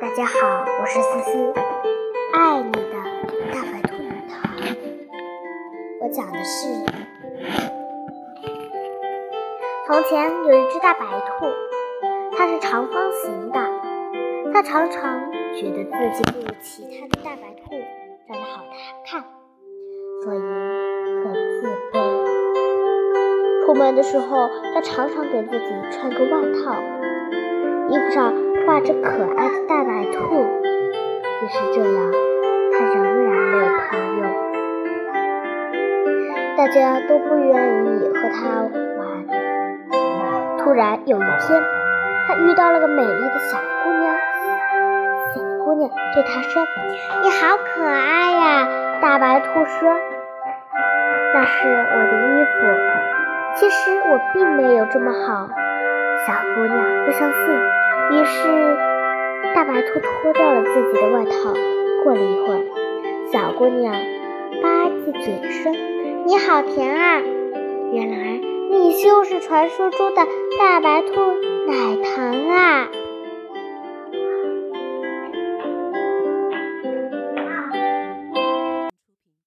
大家好，我是思思，爱你的大白兔奶糖。我讲的是，从前有一只大白兔，它是长方形的，它常常觉得自己不如其他的大白兔长得好看，所以很自卑。出门的时候，它常常给自己穿个外套，衣服上。画着可爱的大白兔，即使这样，它仍然没有朋友。大家都不愿意和它玩。突然有一天，它遇到了个美丽的小姑娘。小姑娘对它说：“你好可爱呀！”大白兔说：“那是我的衣服。其实我并没有这么好。”小姑娘不相信。于是，大白兔脱掉了自己的外套。过了一会儿，小姑娘吧唧嘴说：“你好甜啊！原来你就是传说中的大白兔奶！”